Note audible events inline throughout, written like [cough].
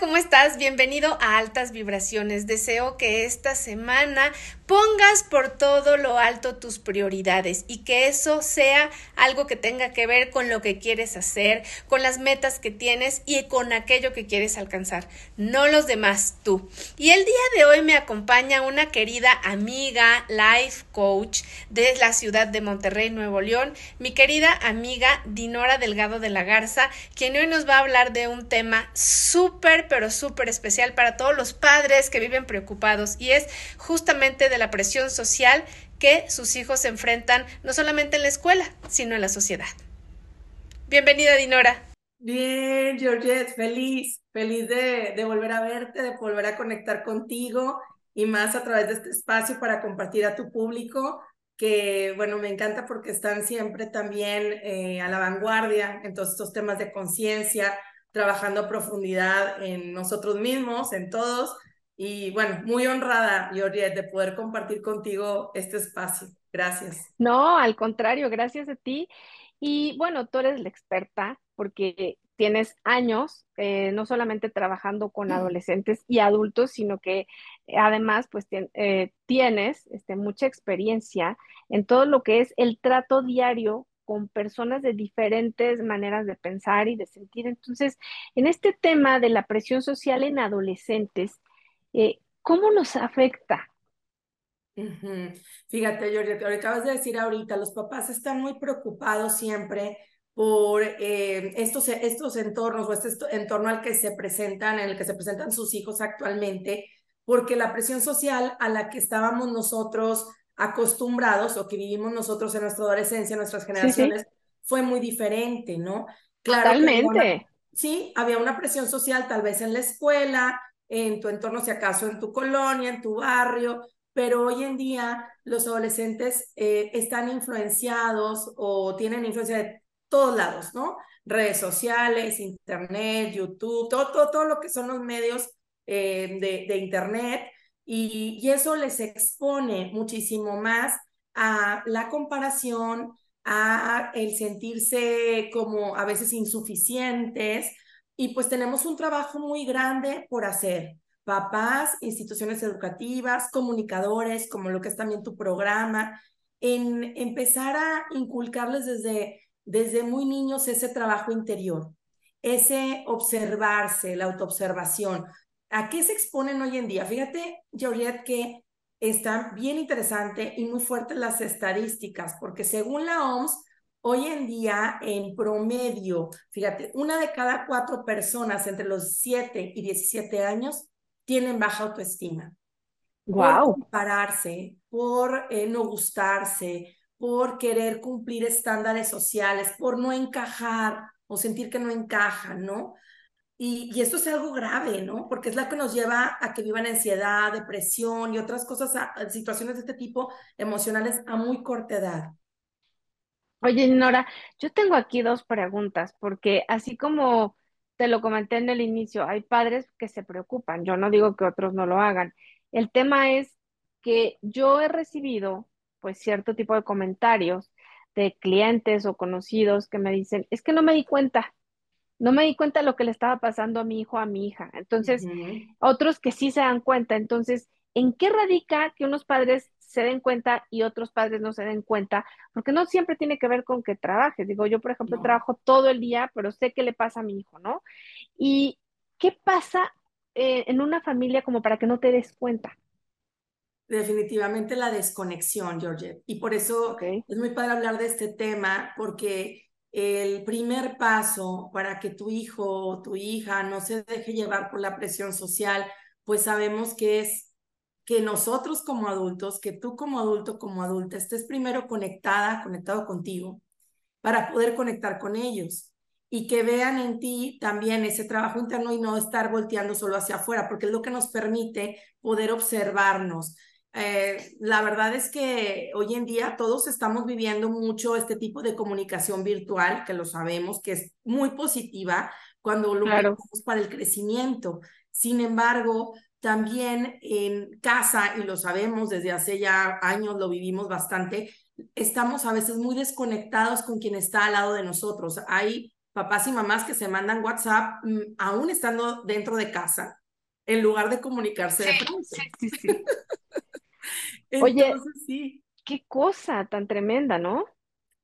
¿cómo estás? Bienvenido a Altas Vibraciones. Deseo que esta semana pongas por todo lo alto tus prioridades y que eso sea algo que tenga que ver con lo que quieres hacer, con las metas que tienes y con aquello que quieres alcanzar, no los demás, tú. Y el día de hoy me acompaña una querida amiga, life coach de la ciudad de Monterrey, Nuevo León, mi querida amiga Dinora Delgado de la Garza, quien hoy nos va a hablar de un tema súper, pero súper especial para todos los padres que viven preocupados y es justamente de la presión social que sus hijos enfrentan no solamente en la escuela, sino en la sociedad. Bienvenida, Dinora. Bien, Georgette, feliz, feliz de, de volver a verte, de volver a conectar contigo y más a través de este espacio para compartir a tu público, que bueno, me encanta porque están siempre también eh, a la vanguardia en todos estos temas de conciencia, trabajando a profundidad en nosotros mismos, en todos, y bueno, muy honrada, Georgette, de poder compartir contigo este espacio. Gracias. No, al contrario, gracias a ti. Y bueno, tú eres la experta porque tienes años, eh, no solamente trabajando con adolescentes y adultos, sino que eh, además pues eh, tienes este, mucha experiencia en todo lo que es el trato diario con personas de diferentes maneras de pensar y de sentir. Entonces, en este tema de la presión social en adolescentes, eh, ¿cómo nos afecta? Fíjate, Georgia, te acabas de decir ahorita, los papás están muy preocupados siempre por eh, estos, estos entornos o este entorno al que se presentan, en el que se presentan sus hijos actualmente, porque la presión social a la que estábamos nosotros acostumbrados o que vivimos nosotros en nuestra adolescencia, en nuestras generaciones, fue muy diferente, ¿no? Claro Totalmente. sí, había una presión social tal vez en la escuela, en tu entorno, si acaso en tu colonia, en tu barrio, pero hoy en día los adolescentes eh, están influenciados o tienen influencia de todos lados, ¿no? Redes sociales, internet, YouTube, todo, todo, todo lo que son los medios eh, de, de, internet y, y eso les expone muchísimo más a la comparación, a el sentirse como a veces insuficientes, y pues tenemos un trabajo muy grande por hacer. Papás, instituciones educativas, comunicadores, como lo que es también tu programa, en empezar a inculcarles desde, desde muy niños ese trabajo interior, ese observarse, la autoobservación. ¿A qué se exponen hoy en día? Fíjate, Georgette, que están bien interesante y muy fuertes las estadísticas, porque según la OMS, Hoy en día, en promedio, fíjate, una de cada cuatro personas entre los 7 y 17 años tienen baja autoestima. Wow. Por compararse, por eh, no gustarse, por querer cumplir estándares sociales, por no encajar o sentir que no encajan, ¿no? Y, y, esto es algo grave, ¿no? Porque es la que nos lleva a que vivan ansiedad, depresión y otras cosas, situaciones de este tipo emocionales a muy corta edad. Oye, Nora, yo tengo aquí dos preguntas, porque así como te lo comenté en el inicio, hay padres que se preocupan, yo no digo que otros no lo hagan. El tema es que yo he recibido pues cierto tipo de comentarios de clientes o conocidos que me dicen, es que no me di cuenta, no me di cuenta de lo que le estaba pasando a mi hijo, a mi hija. Entonces, otros que sí se dan cuenta. Entonces, ¿en qué radica que unos padres se den cuenta y otros padres no se den cuenta, porque no siempre tiene que ver con que trabajes. Digo, yo, por ejemplo, trabajo todo el día, pero sé qué le pasa a mi hijo, ¿no? ¿Y qué pasa eh, en una familia como para que no te des cuenta? Definitivamente la desconexión, George. Y por eso es muy padre hablar de este tema, porque el primer paso para que tu hijo o tu hija no se deje llevar por la presión social, pues sabemos que es que nosotros como adultos, que tú como adulto, como adulta, estés primero conectada, conectado contigo, para poder conectar con ellos y que vean en ti también ese trabajo interno y no estar volteando solo hacia afuera, porque es lo que nos permite poder observarnos. Eh, la verdad es que hoy en día todos estamos viviendo mucho este tipo de comunicación virtual, que lo sabemos, que es muy positiva cuando lo claro. para el crecimiento. Sin embargo, también en casa, y lo sabemos desde hace ya años, lo vivimos bastante, estamos a veces muy desconectados con quien está al lado de nosotros. Hay papás y mamás que se mandan WhatsApp mm, aún estando dentro de casa, en lugar de comunicarse de Sí, sí, sí. [laughs] Oye, sí. qué cosa tan tremenda, ¿no?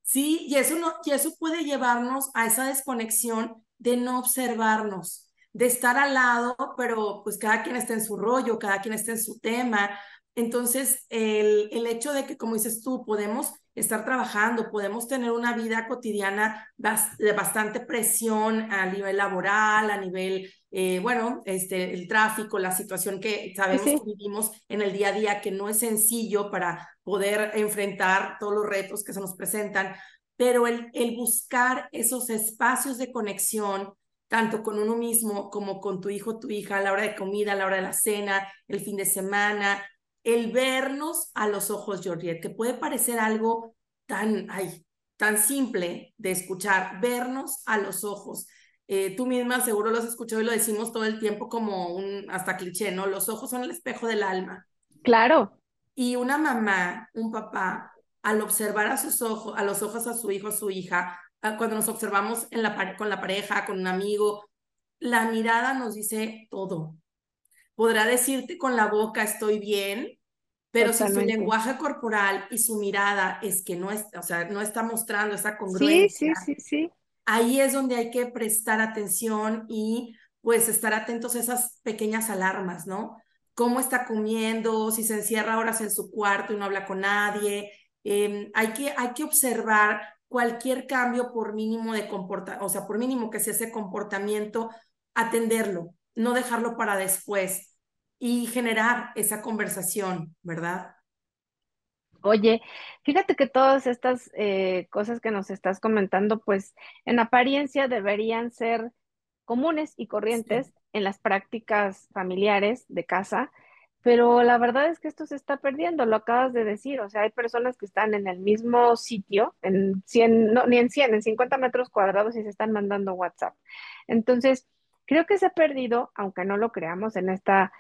Sí, y eso, no, y eso puede llevarnos a esa desconexión de no observarnos, de estar al lado, pero pues cada quien está en su rollo, cada quien está en su tema. Entonces, el, el hecho de que, como dices tú, podemos estar trabajando, podemos tener una vida cotidiana de bastante presión a nivel laboral, a nivel, eh, bueno, este, el tráfico, la situación que sabemos que vivimos en el día a día, que no es sencillo para poder enfrentar todos los retos que se nos presentan, pero el, el buscar esos espacios de conexión, tanto con uno mismo como con tu hijo, tu hija, a la hora de comida, a la hora de la cena, el fin de semana, el vernos a los ojos, Georgette, que puede parecer algo tan, ay, tan simple de escuchar, vernos a los ojos. Eh, tú misma seguro lo has escuchado y lo decimos todo el tiempo como un hasta cliché, ¿no? Los ojos son el espejo del alma. Claro. Y una mamá, un papá, al observar a sus ojos, a los ojos a su hijo, a su hija, cuando nos observamos en la, con la pareja, con un amigo, la mirada nos dice todo podrá decirte con la boca estoy bien, pero si su lenguaje corporal y su mirada es que no, es, o sea, no está mostrando esa congruencia, sí, sí, sí, sí. ahí es donde hay que prestar atención y pues estar atentos a esas pequeñas alarmas, ¿no? Cómo está comiendo, si se encierra horas en su cuarto y no habla con nadie. Em, hay, que, hay que observar cualquier cambio por mínimo de comportamiento, o sea, por mínimo que sea ese comportamiento, atenderlo, no dejarlo para después y generar esa conversación, ¿verdad? Oye, fíjate que todas estas eh, cosas que nos estás comentando, pues en apariencia deberían ser comunes y corrientes en las prácticas familiares de casa, pero la verdad es que esto se está perdiendo, lo acabas de decir, o sea, hay personas que están en el mismo sitio, en 100, no, ni en 100, en 50 metros cuadrados y se están mandando WhatsApp. Entonces, creo que se ha perdido, aunque no lo creamos, en esta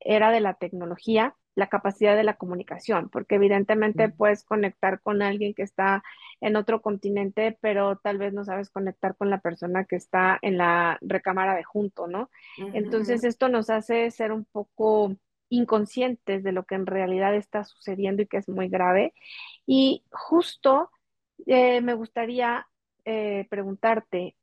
era de la tecnología, la capacidad de la comunicación, porque evidentemente puedes conectar con alguien que está en otro continente, pero tal vez no sabes conectar con la persona que está en la recámara de junto, ¿no? Entonces esto nos hace ser un poco inconscientes de lo que en realidad está sucediendo y que es muy grave. Y justo eh, me gustaría eh, preguntarte,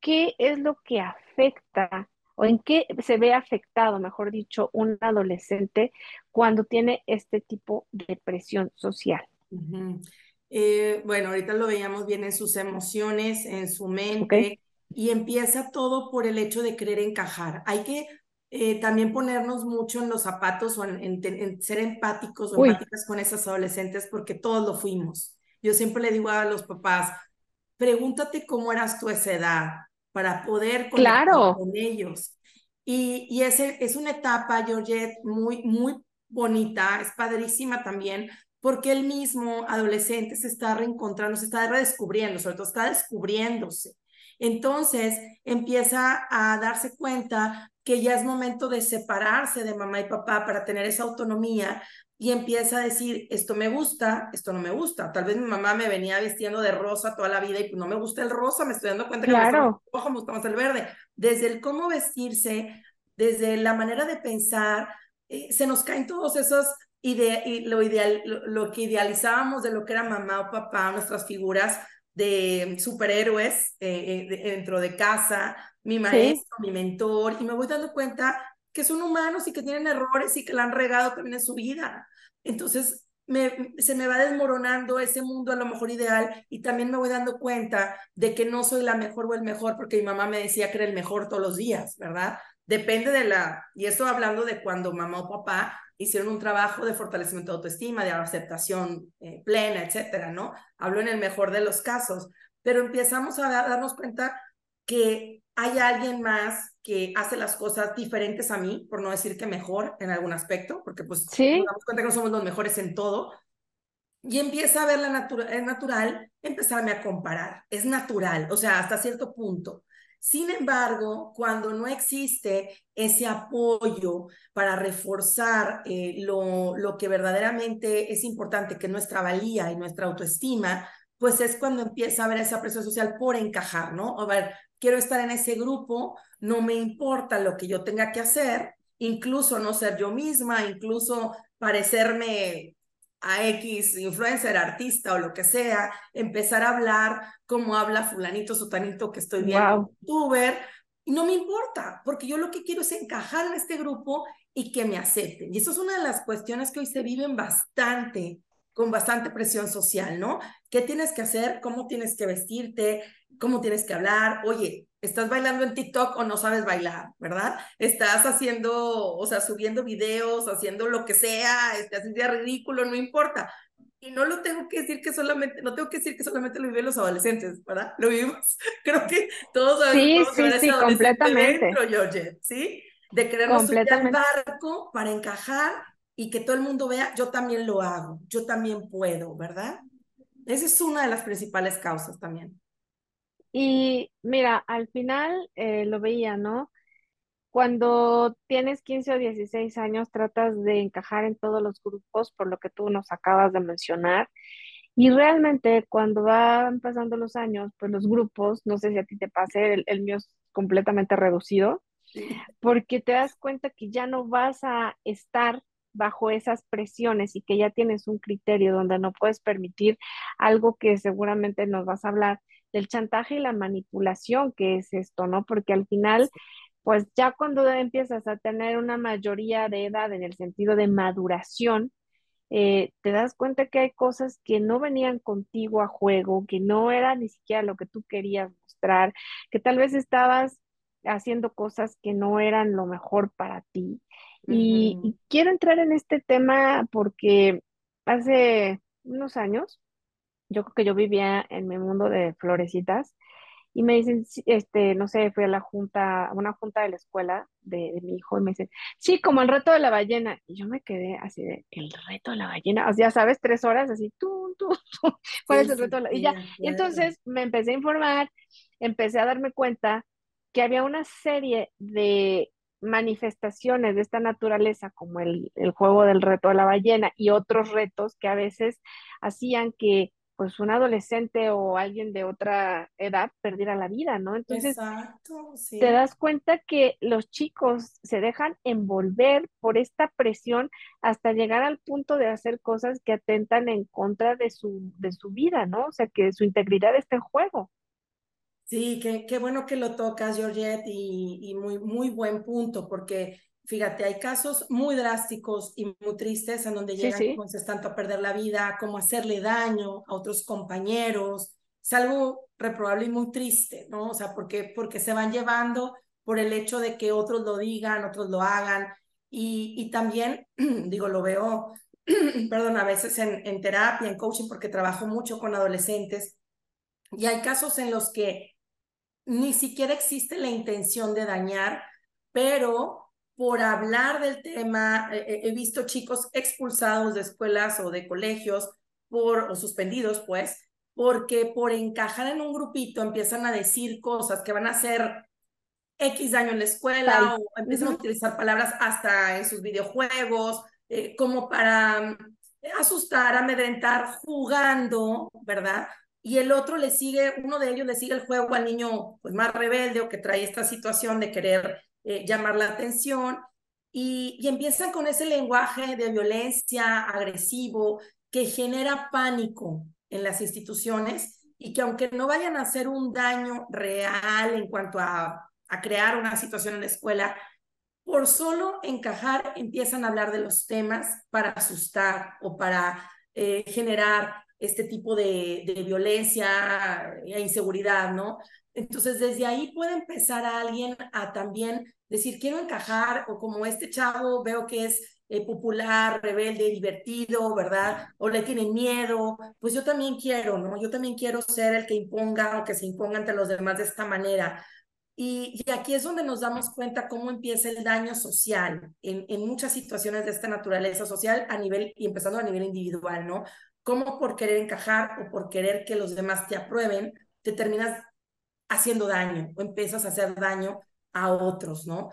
¿qué es lo que afecta o en qué se ve afectado, mejor dicho, un adolescente cuando tiene este tipo de presión social? Eh, bueno, ahorita lo veíamos bien en sus emociones, en su mente, y empieza todo por el hecho de querer encajar. Hay que eh, también ponernos mucho en los zapatos o en, ser empáticos o empáticas con esas adolescentes porque todos lo fuimos. Yo siempre le digo a los papás, pregúntate cómo eras tú a esa edad, para poder conectar con ellos. Y, y ese, es una etapa, Georgette, muy, muy bonita, es padrísima también, porque él mismo, adolescente, se está reencontrando, se está redescubriendo, sobre todo está descubriéndose. Entonces empieza a darse cuenta que ya es momento de separarse de mamá y papá para tener esa autonomía y empieza a decir, esto me gusta, esto no me gusta. Tal vez mi mamá me venía vistiendo de rosa toda la vida y pues no me gusta el rosa, me estoy dando cuenta que claro. me gusta el rojo, me gusta más el verde. Desde el cómo vestirse, desde la manera de pensar, eh, se nos caen todos esos ide lo, ideal, lo, que idealizábamos de lo que era mamá o papá, nuestras figuras de superhéroes eh, eh, dentro de casa, mi maestro, mi mentor, y me voy dando cuenta que son humanos y que tienen errores y que la han regado también en su vida. Entonces, me, se me va desmoronando ese mundo a lo mejor ideal y también me voy dando cuenta de que no soy la mejor o el mejor porque mi mamá me decía que era el mejor todos los días, ¿verdad? Depende de la, y esto hablando de cuando mamá o papá hicieron un trabajo de fortalecimiento de autoestima, de aceptación eh, plena, etcétera, ¿no? Hablo en el mejor de los casos, pero empezamos a darnos cuenta que hay alguien más que hace las cosas diferentes a mí, por no decir que mejor en algún aspecto, porque pues ¿Sí? nos damos cuenta que no somos los mejores en todo, y empieza a ver la natural, es natural empezarme a comparar, es natural, o sea, hasta cierto punto. Sin embargo, cuando no existe ese apoyo para reforzar eh, lo, lo que verdaderamente es importante, que es nuestra valía y nuestra autoestima, pues es cuando empieza a haber esa presión social por encajar, ¿no? A ver, quiero estar en ese grupo, no me importa lo que yo tenga que hacer, incluso no ser yo misma, incluso parecerme a X influencer, artista o lo que sea, empezar a hablar como habla fulanito, sotanito que estoy viendo, youtuber, y no me importa, porque yo lo que quiero es encajar en este grupo y que me acepten. Y eso es una de las cuestiones que hoy se viven bastante, con bastante presión social, ¿no? ¿Qué tienes que hacer? ¿Cómo tienes que vestirte? ¿Cómo tienes que hablar? Oye, estás bailando en TikTok o no sabes bailar, ¿verdad? Estás haciendo, o sea, subiendo videos, haciendo lo que sea, estás haciendo ridículo, no importa. Y no lo tengo que decir que solamente, no tengo que decir que solamente lo viven los adolescentes, ¿verdad? Lo vivimos. [laughs] Creo que todos sabemos sí, sí, sí, completamente. Dentro, George, ¿sí? De querernos subir al barco para encajar y que todo el mundo vea, yo también lo hago, yo también puedo, ¿verdad? Esa es una de las principales causas también. Y mira, al final eh, lo veía, ¿no? Cuando tienes 15 o 16 años, tratas de encajar en todos los grupos, por lo que tú nos acabas de mencionar. Y realmente cuando van pasando los años, pues los grupos, no sé si a ti te pase, el, mío es completamente reducido, porque te das cuenta que ya no vas a estar bajo esas presiones y que ya tienes un criterio donde no puedes permitir algo que seguramente nos vas a hablar del chantaje y la manipulación que es esto, ¿no? Porque al final, pues ya cuando empiezas a tener una mayoría de edad en el sentido de maduración, eh, te das cuenta que hay cosas que no venían contigo a juego, que no era ni siquiera lo que tú querías mostrar, que tal vez estabas haciendo cosas que no eran lo mejor para ti. y, quiero entrar en este tema porque hace unos años yo creo que yo vivía en mi mundo de florecitas y me dicen, este, no sé, fui a la junta, a una junta de la escuela de, mi hijo y me dicen, sí, como el reto de la ballena. Y yo me quedé así de, el reto de la ballena, o sea, ya sabes, tres horas así, tú, tú, tú, ¿cuál es el reto de la Y ya, y entonces me empecé a informar, empecé a darme cuenta que había una serie de manifestaciones de esta naturaleza, como el, el juego del reto de la ballena y otros retos que a veces hacían que pues un adolescente o alguien de otra edad perdiera la vida, ¿no? Entonces, te das cuenta que los chicos se dejan envolver por esta presión hasta llegar al punto de hacer cosas que atentan en contra de su, de su vida, ¿no? O sea, que su integridad está en juego. Sí, qué, qué bueno que lo tocas, Georgette, y, y muy, muy buen punto, porque fíjate, hay casos muy drásticos y muy tristes en donde llegan sí. tanto a perder la vida como a hacerle daño a otros compañeros. Es algo reprobable y muy triste, ¿no? O sea, porque, porque se van llevando por el hecho de que otros lo digan, otros lo hagan. Y, y también, [clears throat] digo, lo veo, [clears throat] perdón, a veces en, en terapia, en coaching, porque trabajo mucho con adolescentes. Y hay casos en los que ni siquiera existe la intención de dañar, pero por hablar del tema, eh, eh, he visto chicos expulsados de escuelas o de colegios por, o suspendidos, pues, porque por encajar en un grupito empiezan a decir cosas que van a hacer X daño en la escuela o empiezan a utilizar palabras hasta en sus videojuegos, eh, como para asustar, amedrentar, jugando, ¿verdad? Y el otro le sigue, uno de ellos le sigue el juego al niño pues, más rebelde o que trae esta situación de querer eh, llamar la atención y, empiezan con ese lenguaje de violencia agresivo que genera pánico en las instituciones y que aunque no vayan a hacer un daño real en cuanto a, a crear una situación en la escuela, por solo encajar empiezan a hablar de los temas para asustar o para eh, generar este tipo de, de, violencia e inseguridad, ¿no? Entonces, desde ahí puede empezar a alguien a también decir, quiero encajar, o como este chavo veo que es eh, popular, rebelde, divertido, ¿verdad? O le tienen miedo, pues yo también quiero, ¿no? Yo también quiero ser el que imponga o que se imponga ante los demás de esta manera. Y, y aquí es donde nos damos cuenta cómo empieza el daño social en, en muchas situaciones de esta naturaleza social a nivel, y empezando a nivel individual, ¿no? Cómo por querer encajar o por querer que los demás te aprueben, te terminas haciendo daño o empiezas a hacer daño a otros, ¿no?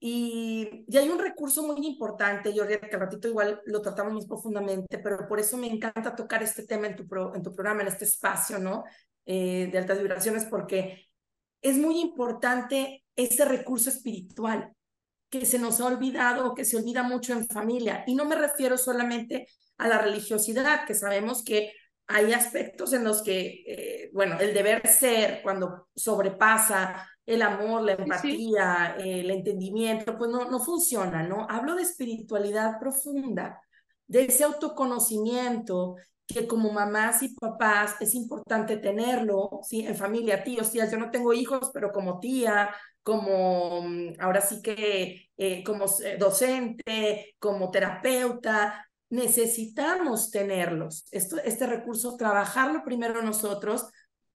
Y, y, hay un recurso muy importante, yo que al ratito igual lo tratamos más profundamente, pero por eso me encanta tocar este tema en tu, en tu programa, en este espacio, ¿no? Eh, de altas vibraciones, porque es muy importante ese recurso espiritual que se nos ha olvidado o que se olvida mucho en familia. Y no me refiero solamente a la religiosidad, que sabemos que hay aspectos en los que, eh, bueno, el deber ser, cuando sobrepasa el amor, la empatía, el entendimiento, pues no, no funciona, ¿no? Hablo de espiritualidad profunda, de ese autoconocimiento que como mamás y papás es importante tenerlo, ¿sí? En familia, tíos, tías, yo no tengo hijos, pero como tía, como mm, ahora sí que eh, como eh, docente, como terapeuta, necesitamos tenerlos. Esto, este recurso, trabajarlo primero nosotros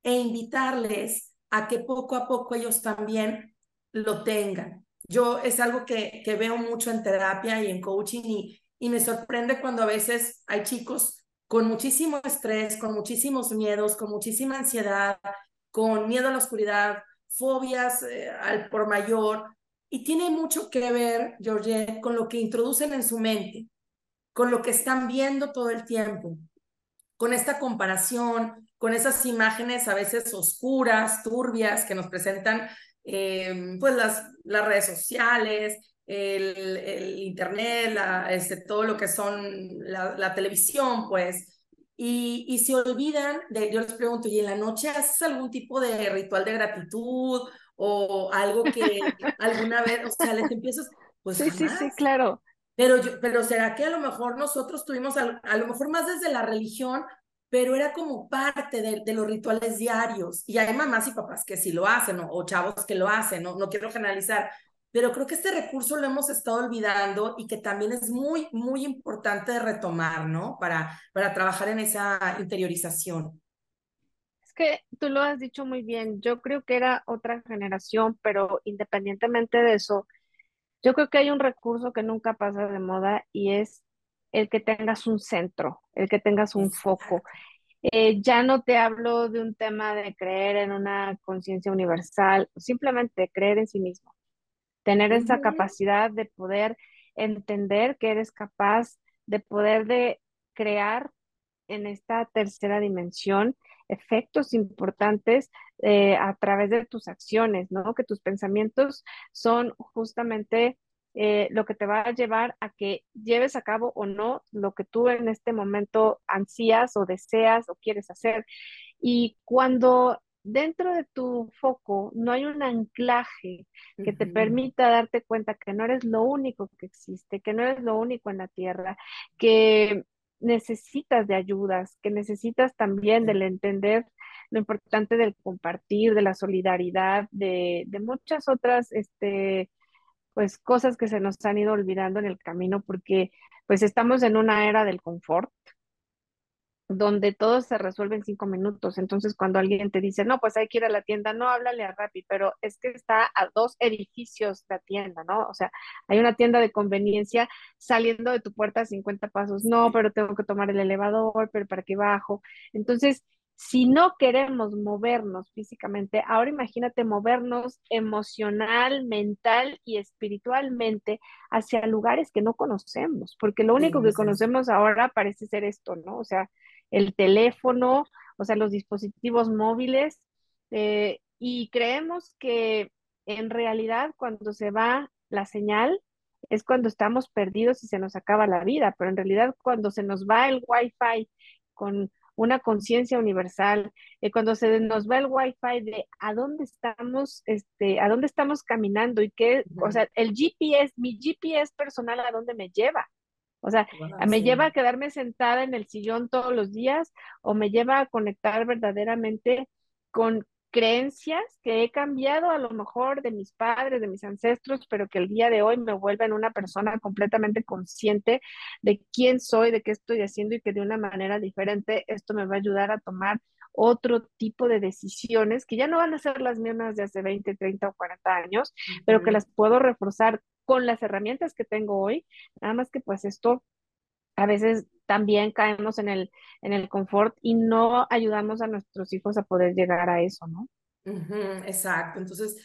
e invitarles a que poco a poco ellos también lo tengan. Yo es algo que, que veo mucho en terapia y en coaching y, y me sorprende cuando a veces hay chicos con muchísimo estrés, con muchísimos miedos, con muchísima ansiedad, con miedo a la oscuridad, fobias eh, al por mayor, y tiene mucho que ver, Georgette, con lo que introducen en su mente, con lo que están viendo todo el tiempo, con esta comparación, con esas imágenes a veces oscuras, turbias, que nos presentan eh, pues las, las redes sociales, el, el internet, la, este, todo lo que son la, la televisión, pues, y, y, se olvidan de, yo les pregunto, ¿y en la noche haces algún tipo de ritual de gratitud o algo que [laughs] alguna vez, o sea, les empiezo, pues sí, sí, sí, claro. Pero, pero será que a lo mejor nosotros tuvimos, a, a lo mejor más desde la religión, pero era como parte de, de, los rituales diarios. Y hay mamás y papás que sí lo hacen, o, chavos que lo hacen, no, no quiero generalizar, pero creo que este recurso lo hemos estado olvidando y que también es muy, muy importante retomar, ¿no? Para, para trabajar en esa interiorización. Es que tú lo has dicho muy bien, yo creo que era otra generación, pero independientemente de eso, yo creo que hay un recurso que nunca pasa de moda y es el que tengas un centro, el que tengas un foco. Eh, ya no te hablo de un tema de creer en una conciencia universal, simplemente creer en sí mismo, tener esa capacidad de poder entender que eres capaz de poder de crear en esta tercera dimensión efectos importantes eh, a través de tus acciones, ¿no? Que tus pensamientos son justamente eh, lo que te va a llevar a que lleves a cabo o no lo que tú en este momento ansías o deseas o quieres hacer. Y cuando dentro de tu foco no hay un anclaje que te permita darte cuenta que no eres lo único que existe, que no eres lo único en la tierra, que necesitas de ayudas, que necesitas también del entender lo importante del compartir, de la solidaridad, de, de muchas otras este, pues cosas que se nos han ido olvidando en el camino porque pues estamos en una era del confort donde todo se resuelve en cinco minutos. Entonces, cuando alguien te dice, no, pues hay que ir a la tienda, no, háblale a Rappi, pero es que está a dos edificios la tienda, ¿no? O sea, hay una tienda de conveniencia saliendo de tu puerta a 50 pasos, no, pero tengo que tomar el elevador, pero ¿para qué bajo? Entonces, si no queremos movernos físicamente, ahora imagínate movernos emocional, mental y espiritualmente hacia lugares que no conocemos, porque lo único que conocemos ahora parece ser esto, ¿no? O sea, el teléfono, o sea, los dispositivos móviles, eh, y creemos que en realidad cuando se va la señal es cuando estamos perdidos y se nos acaba la vida, pero en realidad cuando se nos va el wifi con una conciencia universal, eh, cuando se nos va el wifi de a dónde estamos, este, a dónde estamos caminando y qué, o sea, el GPS, mi GPS personal a dónde me lleva. O sea, me lleva a quedarme sentada en el sillón todos los días o me lleva a conectar verdaderamente con creencias que he cambiado a lo mejor de mis padres, de mis ancestros, pero que el día de hoy me vuelven una persona completamente consciente de quién soy, de qué estoy haciendo y que de una manera diferente esto me va a ayudar a tomar otro tipo de decisiones que ya no van a ser las mismas de hace 20, 30 o 40 años, pero que las puedo reforzar con las herramientas que tengo hoy, nada más que pues esto a veces también caemos en el, en el confort y no ayudamos a nuestros hijos a poder llegar a eso, ¿no? exacto. Entonces,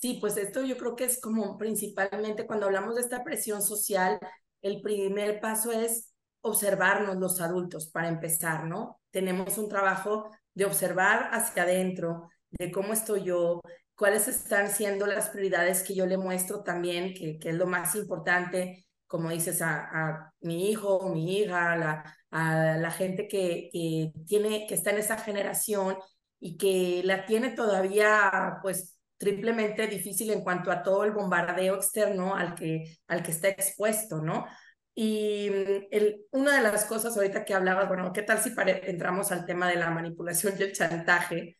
Sí, pues esto yo creo que es como principalmente cuando hablamos de esta presión social, el primer paso es observarnos los adultos para empezar, ¿no? Tenemos un trabajo de observar hacia adentro, de cómo estoy yo, cuáles están siendo las prioridades que yo le muestro también, que, que es lo más importante, como dices, a, a mi hijo, mi hija, la, a la gente que, que, tiene, que está en esa generación y que la tiene todavía, pues, triplemente difícil en cuanto a todo el bombardeo externo al que, al que está expuesto, ¿no? Y mm, el, una de las cosas ahorita que hablabas, bueno, ¿qué tal si entramos al tema de la manipulación y el chantaje?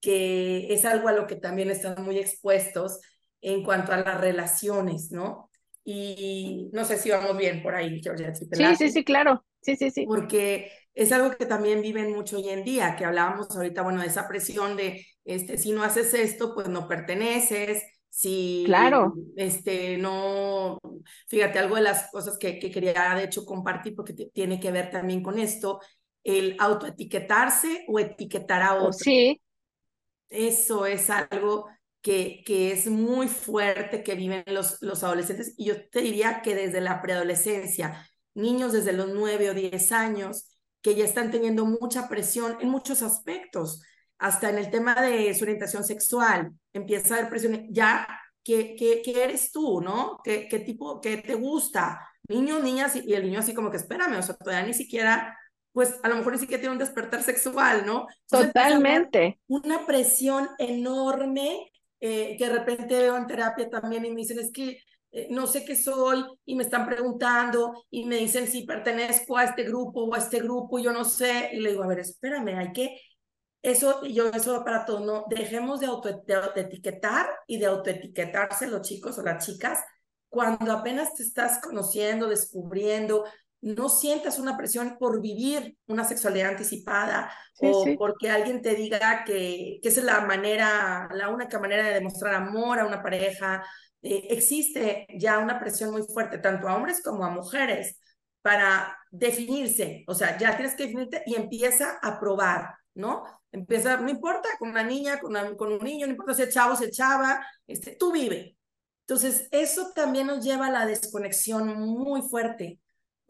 Que es algo a lo que también están muy expuestos en cuanto a las relaciones, ¿no? Y no sé si vamos bien por ahí, Georgia. sí, sí, sí, claro. Sí, sí, sí. Porque es algo que también viven mucho hoy en día, que hablábamos ahorita, bueno, de esa presión de, este, si no haces esto, pues no perteneces, si, claro. este, no, fíjate, algo de las cosas que, que quería de hecho compartir, porque tiene que ver también con esto, el autoetiquetarse o etiquetar a otro. Sí. Eso es algo que, que es muy fuerte que viven los, los adolescentes y yo te diría que desde la preadolescencia, niños desde los nueve o diez años que ya están teniendo mucha presión en muchos aspectos, hasta en el tema de su orientación sexual, empieza a haber presión, ya, ¿qué, qué, qué eres tú, no? ¿Qué, ¿Qué tipo, qué te gusta? Niños, niñas, y el niño así como que espérame, o sea, todavía ni siquiera pues a lo mejor ni siquiera tiene un despertar sexual, ¿no? Totalmente. Una presión enorme eh, que de repente veo en terapia también y me dicen, es que eh, no sé qué soy y me están preguntando y me dicen si pertenezco a este grupo o a este grupo, yo no sé. Y le digo, a ver, espérame, hay que, eso, yo eso para todo, no, dejemos de, auto, etiquetar y de autoetiquetarse los chicos o las chicas cuando apenas te estás conociendo, descubriendo, no sientas una presión por vivir una sexualidad anticipada o porque alguien te diga que, que esa es la manera, la única manera de demostrar amor a una pareja eh, existe ya una presión muy fuerte, tanto a hombres como a mujeres, para definirse. O sea, ya tienes que definirte y empieza a probar, ¿no? Empieza, no importa, con una niña, con, con un niño, no importa si es chavo, si es chava, este, tú vive. Entonces, eso también nos lleva a la desconexión muy fuerte,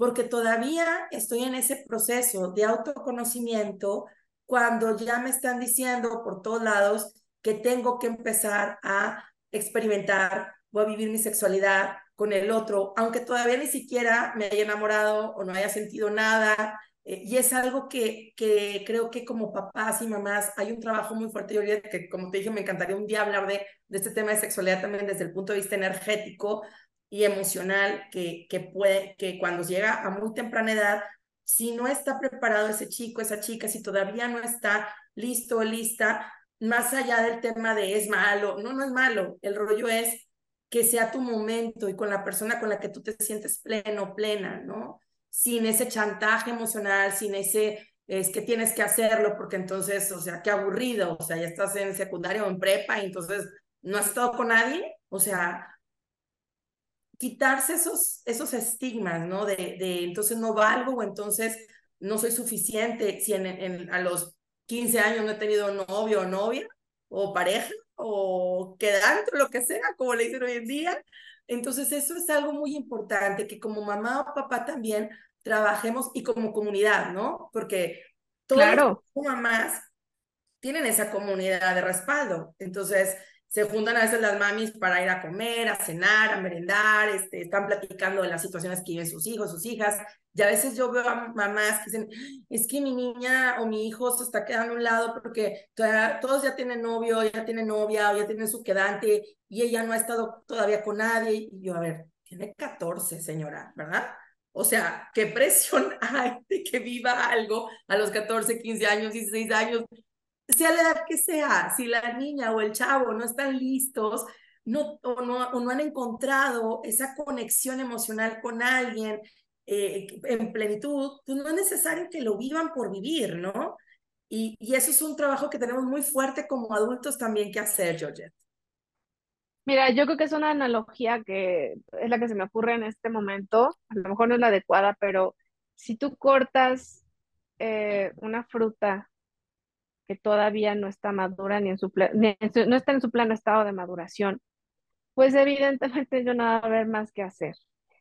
porque todavía estoy en ese proceso de autoconocimiento cuando ya me están diciendo por todos lados que tengo que empezar a experimentar voy a vivir mi sexualidad con el otro, aunque todavía ni siquiera me haya enamorado o no haya sentido nada. Eh, y es algo que, que creo que como papás y mamás hay un trabajo muy fuerte. Yo que, como te dije, me encantaría un día hablar de, de este tema de sexualidad también desde el punto de vista energético y emocional, que, que, puede, que cuando llega a muy temprana edad, si no está preparado ese chico, esa chica, si todavía no está listo lista, más allá del tema de es malo, no, no es malo, el rollo es que sea tu momento y con la persona con la que tú te sientes pleno, plena, ¿no? Sin ese chantaje emocional, sin ese, es que tienes que hacerlo porque entonces, o sea, qué aburrido, o sea, ya estás en secundaria o en prepa y entonces no has estado con nadie, o sea, quitarse esos, esos estigmas, ¿no? De, de entonces no valgo o entonces no soy suficiente si en, en, a los 15 años no he tenido novio o novia o pareja, o quedante o lo que sea, como le dicen hoy en día. Entonces, eso es algo muy importante, que como mamá o papá también trabajemos y como comunidad, ¿no? Porque todas las mamás tienen esa comunidad de respaldo. Entonces, se juntan a veces las mamis para ir a comer, a cenar, a merendar, este, están platicando de las situaciones que viven sus hijos, sus hijas, y a veces yo veo a mamás que dicen, es que mi niña o mi hijo se está quedando a un lado porque todos ya tienen novio, ya tienen novia, o ya tienen su quedante, y ella no ha estado todavía con nadie, y yo, a ver, tiene 14, señora, ¿verdad? O sea, ¿qué presión [laughs] hay de que viva algo a los 14, 15 años, 16 años? Sea la edad que sea, si la niña o el chavo no están listos no, o, no, o no han encontrado esa conexión emocional con alguien eh, en plenitud, pues no es necesario que lo vivan por vivir, ¿no? Y, y, eso es un trabajo que tenemos muy fuerte como adultos también que hacer, Georgette. Mira, yo creo que es una analogía que es la que se me ocurre en este momento, a lo mejor no es la adecuada, pero si tú cortas eh, una fruta que todavía no está madura ni en su, no está en su pleno estado de maduración, pues evidentemente yo no va a haber más que hacer.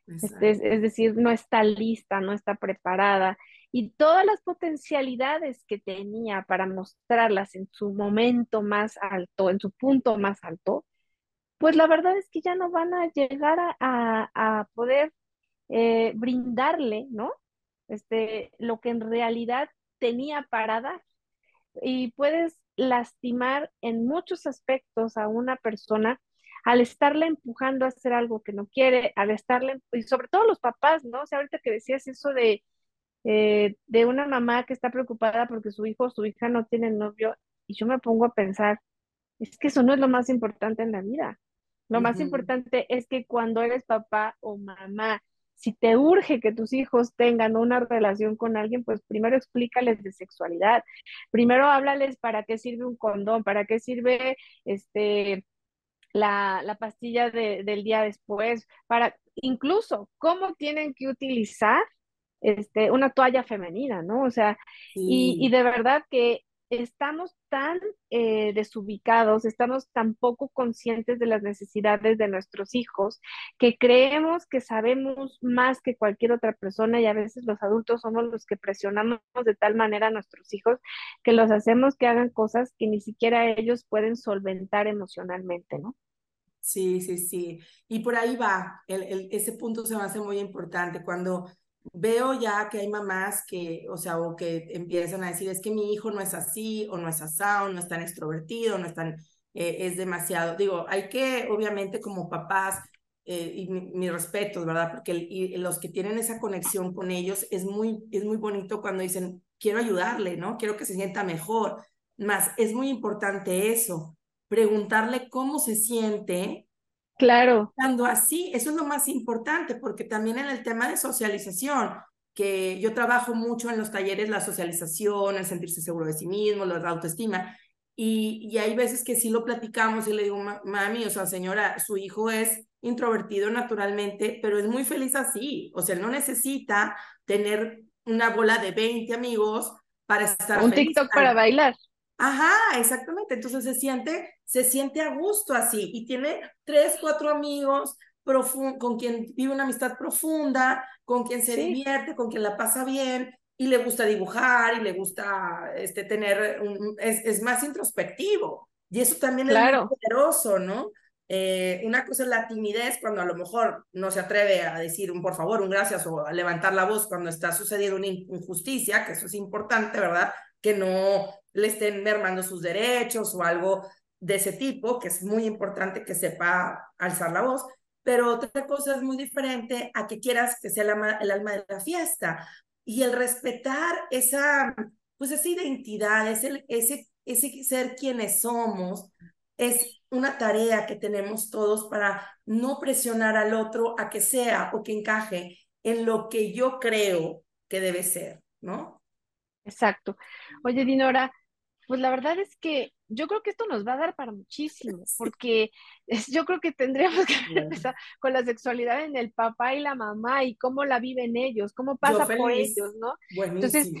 Este, es, decir, no está lista, no está preparada y todas las potencialidades que tenía para mostrarlas en su momento más alto, en su punto más alto, pues la verdad es que ya no van a llegar a, poder eh, brindarle, ¿no? Este, lo que en realidad tenía para dar. Y puedes lastimar en muchos aspectos a una persona al estarle empujando a hacer algo que no quiere, al estarle, y sobre todo los papás, ¿no? O sea, ahorita que decías eso de, eh, de una mamá que está preocupada porque su hijo o su hija no tiene novio, y yo me pongo a pensar, es que eso no es lo más importante en la vida. Lo más importante es que cuando eres papá o mamá, si te urge que tus hijos tengan una relación con alguien, pues primero explícales de sexualidad. Primero háblales para qué sirve un condón, para qué sirve este la, la pastilla del día después, para incluso cómo tienen que utilizar este, una toalla femenina, ¿no? O sea, y, y, de verdad que estamos tan eh, desubicados, estamos tan poco conscientes de las necesidades de nuestros hijos, que creemos que sabemos más que cualquier otra persona y a veces los adultos somos los que presionamos de tal manera a nuestros hijos que los hacemos que hagan cosas que ni siquiera ellos pueden solventar emocionalmente, ¿no? Sí, sí, sí. Y por ahí va, el, ese punto se me hace muy importante cuando veo ya que hay mamás que, o sea, o que empiezan a decir, es que mi hijo no es así, o no es asado, no es tan extrovertido, no es tan, eh, es demasiado. Digo, hay que, obviamente, como papás, eh, y mis mi respetos, ¿verdad? Porque los que tienen esa conexión con ellos es muy, es muy bonito cuando dicen, quiero ayudarle, ¿no? Quiero que se sienta mejor. Más, es muy importante eso, preguntarle cómo se siente Claro. Cuando así, eso es lo más importante, porque también en el tema de socialización, que yo trabajo mucho en los talleres, la socialización, el sentirse seguro de sí mismo, la autoestima, y, y hay veces que sí lo platicamos y le digo, mami, o sea, señora, su hijo es introvertido naturalmente, pero es muy feliz así, o sea, no necesita tener una bola de 20 amigos para estar Un TikTok para bailar. Ajá, exactamente. Entonces se siente, se siente a gusto así y tiene tres, cuatro amigos con quien vive una amistad profunda, con quien se divierte, con quien la pasa bien y le gusta dibujar y le gusta este, tener, un, es, es más introspectivo. Y eso también es muy poderoso, ¿no? Eh, una cosa es la timidez cuando a lo mejor no se atreve a decir un por favor, un gracias o a levantar la voz cuando está sucediendo una injusticia, que eso es importante, ¿verdad? Que no le estén mermando sus derechos o algo de ese tipo, que es muy importante que sepa alzar la voz, pero otra cosa es muy diferente a que quieras que sea el alma, de la fiesta y el respetar esa, pues esa identidad, ese, ese, ese ser quienes somos, es una tarea que tenemos todos para no presionar al otro a que sea o que encaje en lo que yo creo que debe ser, ¿no? Exacto. Oye, Dinora, pues la verdad es que yo creo que esto nos va a dar para muchísimo, porque yo creo que tendríamos que empezar con la sexualidad en el papá y la mamá y cómo la viven ellos, cómo pasa por ellos, ¿no? Entonces,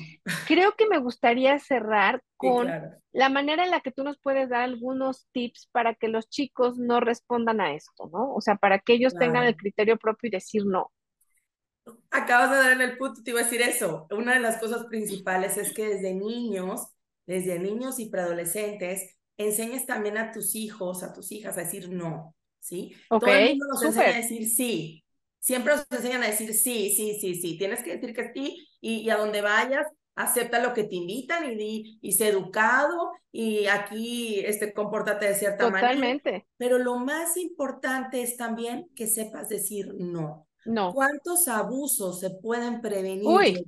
creo que me gustaría cerrar con la manera en la que tú nos puedes dar algunos tips para que los chicos no respondan a esto, ¿no? O sea, para que ellos tengan el criterio propio y decir no. Acabas de dar en el punto, te iba a decir eso. Una de las cosas principales es que desde niños desde niños y preadolescentes, enseñes también a tus hijos, a tus hijas a decir no, ¿sí? Todo el mundo nos enseña a decir sí. Siempre nos enseñan a decir sí, sí, sí, sí. Tienes que decir que sí y, a donde vayas, acepta lo que te invitan y, y sé educado y aquí este, compórtate de cierta Totalmente. manera. Pero lo más importante es también que sepas decir no. No. ¿Cuántos abusos se pueden prevenir? Uy.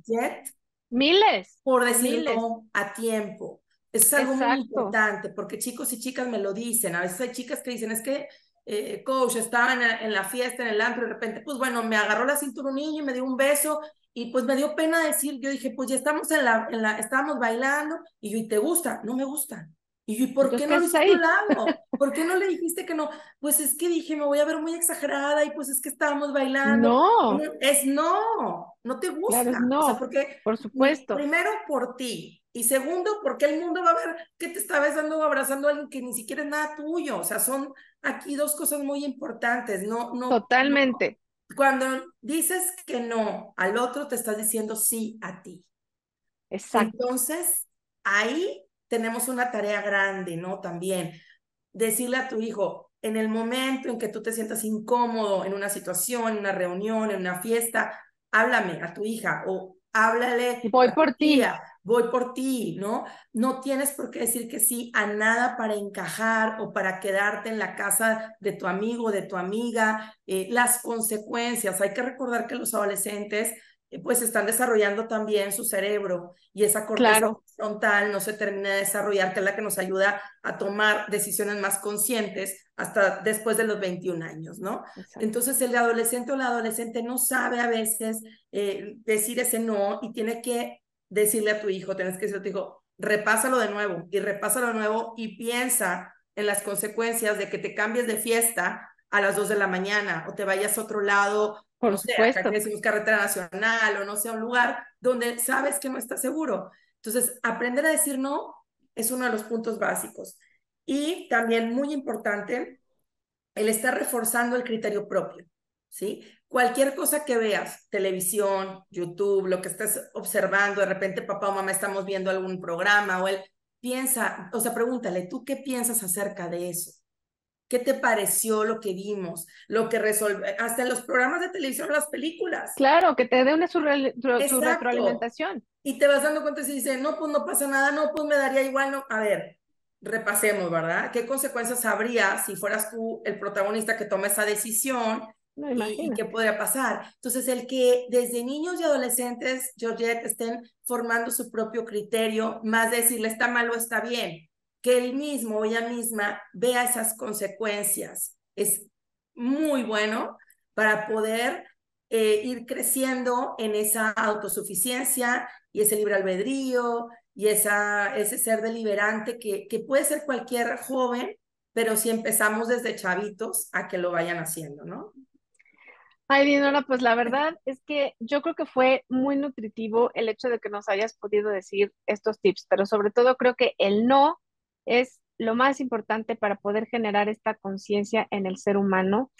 Miles. Por decirlo a tiempo. Es algo muy importante porque chicos y chicas me lo dicen. A veces hay chicas que dicen, es que, eh, coach, estaba en, la fiesta, en el antro, y de repente, pues bueno, me agarró la cintura un niño y me dio un beso y pues me dio pena decir, yo dije, pues ya estamos en la, en la estábamos bailando y yo, ¿y te gusta? No me gusta. Y yo, ¿y por qué no lo hiciste lado? [laughs] ¿Por qué no le dijiste que no? Pues es que dije, me voy a ver muy exagerada y pues es que estábamos bailando. No. Es no. no te gusta. no, o sea, porque por supuesto. Primero por ti y segundo porque el mundo va a ver que te está besando o abrazando a alguien que ni siquiera es nada tuyo. O sea, son aquí dos cosas muy importantes. No, no. Totalmente. cuando dices que no al otro, te estás diciendo sí a ti. Exacto. Entonces, ahí tenemos una tarea grande, ¿no? También decirle a tu hijo, en el momento en que tú te sientas incómodo en una situación, en una reunión, en una fiesta, háblame a tu hija o háblale. Voy por ti. voy por ti, ¿no? No tienes por qué decir que sí a nada para encajar o para quedarte en la casa de tu amigo, de tu amiga. Eh, las consecuencias, hay que recordar que los adolescentes pues están desarrollando también su cerebro y esa corteza frontal no se termina de desarrollar, que es la que nos ayuda a tomar decisiones más conscientes hasta después de los 21 años, ¿no? Entonces el adolescente o la adolescente no sabe a veces eh, decir ese no y tiene que decirle a tu hijo, tienes que decirle a tu hijo, repásalo de nuevo y repásalo de nuevo y piensa en las consecuencias de que te cambies de fiesta a las 2 de la mañana o te vayas a otro lado por no supuesto. Decimos carretera nacional o no sea un lugar donde sabes que no estás seguro. Entonces, aprender a decir no es uno de los puntos básicos. Y también muy importante, el estar reforzando el criterio propio, ¿sí? Cualquier cosa que veas, televisión, YouTube, lo que estés observando, de repente papá o mamá estamos viendo algún programa o él piensa, o sea, pregúntale, ¿tú qué piensas acerca de eso? ¿Qué te pareció lo que vimos? Lo que resolve, hasta los programas de televisión, las películas. Claro, que te dé una su, retroalimentación. Y te vas dando cuenta y dice, no, pues no pasa nada, no, pues me daría igual, no. A ver, repasemos, ¿verdad? ¿Qué consecuencias habría si fueras tú el protagonista que toma esa decisión? No, y, qué podría pasar. Entonces, el que desde niños y adolescentes, Georgette, estén formando su propio criterio, más de decirle está mal o está bien, que él mismo o ella misma vea esas consecuencias. Es muy bueno para poder eh, ir creciendo en esa autosuficiencia y ese libre albedrío y esa, ese ser deliberante que, que puede ser cualquier joven, pero si empezamos desde chavitos a que lo vayan haciendo, ¿no? Ay, Dinora, pues la verdad es que yo creo que fue muy nutritivo el hecho de que nos hayas podido decir estos tips, pero sobre todo creo que el no es lo más importante para poder generar esta conciencia en el ser humano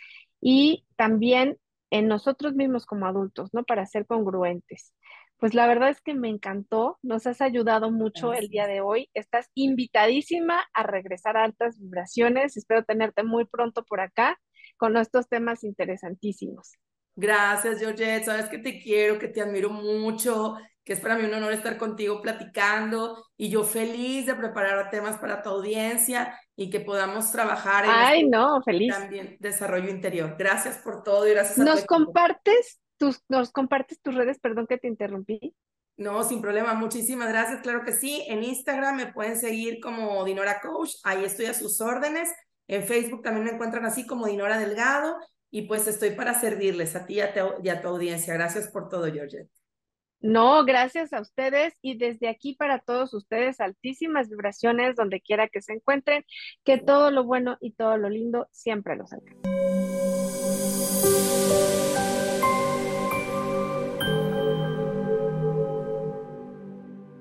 y también en nosotros mismos como adultos, ¿no? Para ser congruentes. Pues la verdad es que me encantó, nos has ayudado mucho el día de hoy. Estás invitadísima a regresar a altas vibraciones. Espero tenerte muy pronto por acá con estos temas interesantísimos. Gracias, Georgette. Sabes que te quiero, que te admiro mucho, que es para mí un honor estar contigo platicando y yo feliz de preparar temas para tu audiencia y que podamos trabajar en Ay, este no, feliz. también desarrollo interior. Gracias por todo y gracias a ¿Nos compartes tus nos compartes tus redes, perdón que te interrumpí? No, sin problema. Muchísimas gracias. Claro que sí. En Instagram me pueden seguir como Dinora Coach. Ahí estoy a sus órdenes. En Facebook también me encuentran así como Dinora Delgado. Y pues estoy para servirles a ti y a, tu audiencia. Gracias por todo, Georgette. No, gracias a ustedes y desde aquí para todos ustedes, altísimas vibraciones donde quiera que se encuentren, que todo lo bueno y todo lo lindo siempre los alcance.